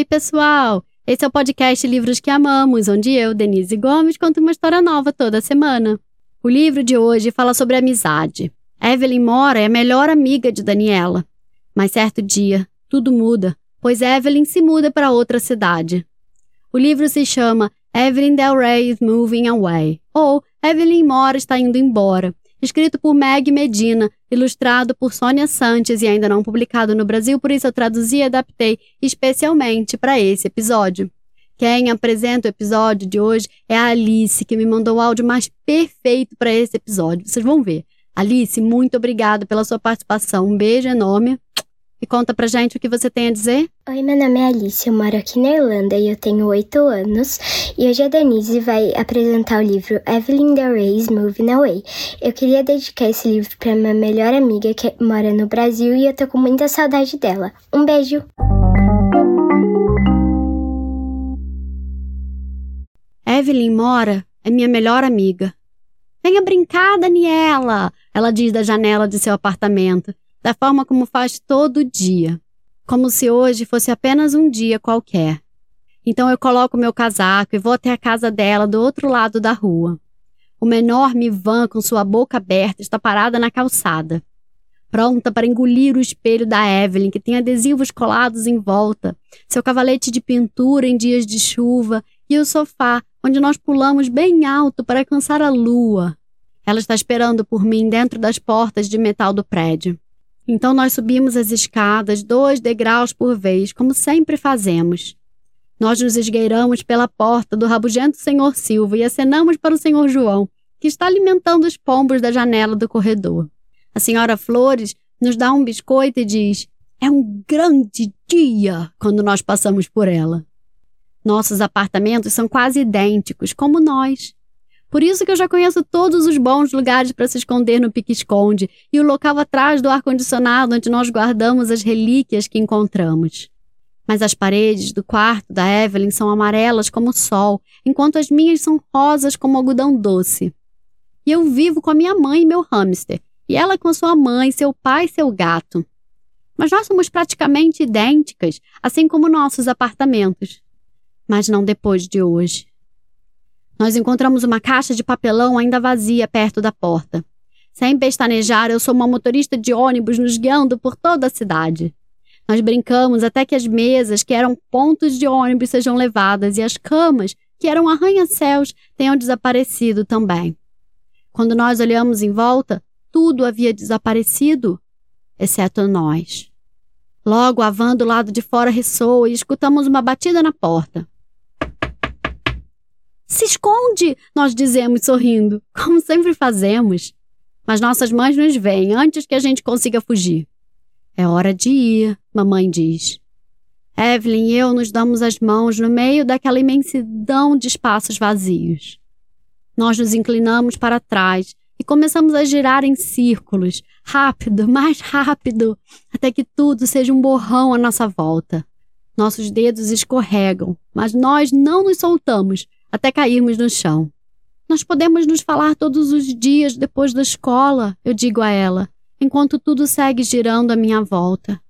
Oi, pessoal! Esse é o podcast Livros que Amamos, onde eu, Denise Gomes, conto uma história nova toda semana. O livro de hoje fala sobre amizade. Evelyn Mora é a melhor amiga de Daniela. Mas certo dia, tudo muda, pois Evelyn se muda para outra cidade. O livro se chama Evelyn Del Rey is Moving Away, ou Evelyn Mora está indo embora, escrito por Meg Medina, ilustrado por Sônia Santos e ainda não publicado no Brasil, por isso eu traduzi e adaptei especialmente para esse episódio. Quem apresenta o episódio de hoje é a Alice, que me mandou o áudio mais perfeito para esse episódio. Vocês vão ver. Alice, muito obrigada pela sua participação. Um beijo enorme. E conta pra gente o que você tem a dizer. Oi, meu nome é Alice, eu moro aqui na Irlanda e eu tenho oito anos. E hoje a Denise vai apresentar o livro Evelyn the Rey's Moving Away. Eu queria dedicar esse livro pra minha melhor amiga que mora no Brasil e eu tô com muita saudade dela. Um beijo! Evelyn Mora é minha melhor amiga. Venha brincar, Daniela! Ela diz da janela de seu apartamento da forma como faz todo dia, como se hoje fosse apenas um dia qualquer. Então eu coloco meu casaco e vou até a casa dela do outro lado da rua. Uma enorme van com sua boca aberta está parada na calçada, pronta para engolir o espelho da Evelyn, que tem adesivos colados em volta, seu cavalete de pintura em dias de chuva e o sofá, onde nós pulamos bem alto para alcançar a lua. Ela está esperando por mim dentro das portas de metal do prédio. Então nós subimos as escadas, dois degraus por vez, como sempre fazemos. Nós nos esgueiramos pela porta do rabugento senhor Silva e acenamos para o senhor João, que está alimentando os pombos da janela do corredor. A senhora Flores nos dá um biscoito e diz: É um grande dia quando nós passamos por ela. Nossos apartamentos são quase idênticos, como nós. Por isso que eu já conheço todos os bons lugares para se esconder no pique-esconde e o local atrás do ar-condicionado onde nós guardamos as relíquias que encontramos. Mas as paredes do quarto da Evelyn são amarelas como o sol, enquanto as minhas são rosas como algodão doce. E eu vivo com a minha mãe e meu hamster, e ela com sua mãe, seu pai e seu gato. Mas nós somos praticamente idênticas, assim como nossos apartamentos. Mas não depois de hoje. Nós encontramos uma caixa de papelão ainda vazia perto da porta. Sem pestanejar, eu sou uma motorista de ônibus nos guiando por toda a cidade. Nós brincamos até que as mesas, que eram pontos de ônibus, sejam levadas e as camas, que eram arranha-céus, tenham desaparecido também. Quando nós olhamos em volta, tudo havia desaparecido, exceto nós. Logo, a van do lado de fora ressoa e escutamos uma batida na porta. Se esconde! Nós dizemos sorrindo, como sempre fazemos. Mas nossas mães nos veem antes que a gente consiga fugir. É hora de ir, mamãe diz. Evelyn e eu nos damos as mãos no meio daquela imensidão de espaços vazios. Nós nos inclinamos para trás e começamos a girar em círculos, rápido, mais rápido, até que tudo seja um borrão à nossa volta. Nossos dedos escorregam, mas nós não nos soltamos até cairmos no chão. Nós podemos nos falar todos os dias depois da escola, eu digo a ela, enquanto tudo segue girando à minha volta.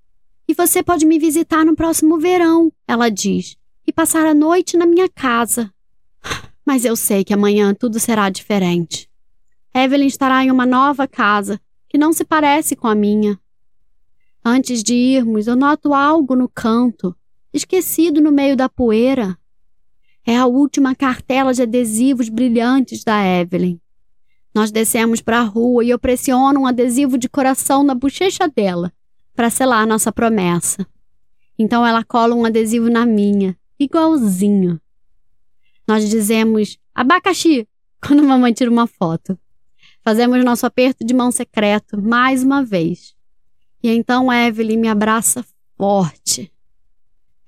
E você pode me visitar no próximo verão, ela diz, e passar a noite na minha casa. Mas eu sei que amanhã tudo será diferente. Evelyn estará em uma nova casa que não se parece com a minha. Antes de irmos, eu noto algo no canto, esquecido no meio da poeira. É a última cartela de adesivos brilhantes da Evelyn. Nós descemos para a rua e eu pressiono um adesivo de coração na bochecha dela para selar nossa promessa. Então ela cola um adesivo na minha, igualzinho. Nós dizemos abacaxi quando a mamãe tira uma foto. Fazemos nosso aperto de mão secreto mais uma vez. E então Evelyn me abraça forte.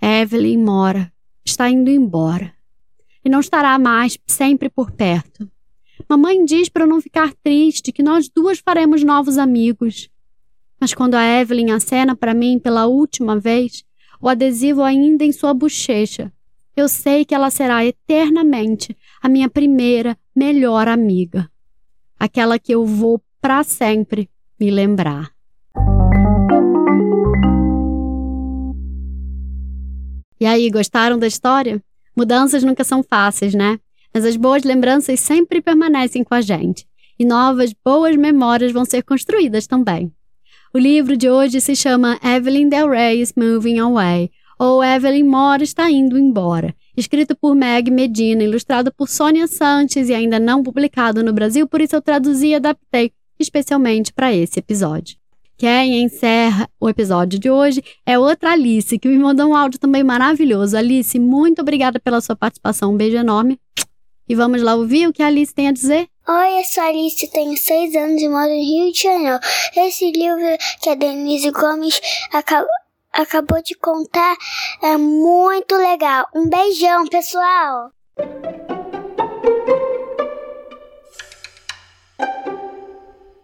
Evelyn mora, está indo embora e não estará mais sempre por perto. Mamãe diz para eu não ficar triste que nós duas faremos novos amigos. Mas quando a Evelyn acena para mim pela última vez, o adesivo ainda em sua bochecha, eu sei que ela será eternamente a minha primeira melhor amiga. Aquela que eu vou para sempre me lembrar. E aí, gostaram da história? Mudanças nunca são fáceis, né? Mas as boas lembranças sempre permanecem com a gente. E novas, boas memórias vão ser construídas também. O livro de hoje se chama Evelyn Del Rey is Moving Away, ou Evelyn Mora está indo embora, escrito por Meg Medina, ilustrado por Sônia Santos e ainda não publicado no Brasil, por isso eu traduzi e adaptei especialmente para esse episódio. Quem encerra o episódio de hoje é outra Alice, que me mandou um áudio também maravilhoso. Alice, muito obrigada pela sua participação. Um beijo enorme. E vamos lá ouvir o que a Alice tem a dizer? Oi, eu sou a Alice, tenho seis anos e moro no Rio de Janeiro. Esse livro que a Denise Gomes acabou acabou de contar é muito legal. Um beijão, pessoal!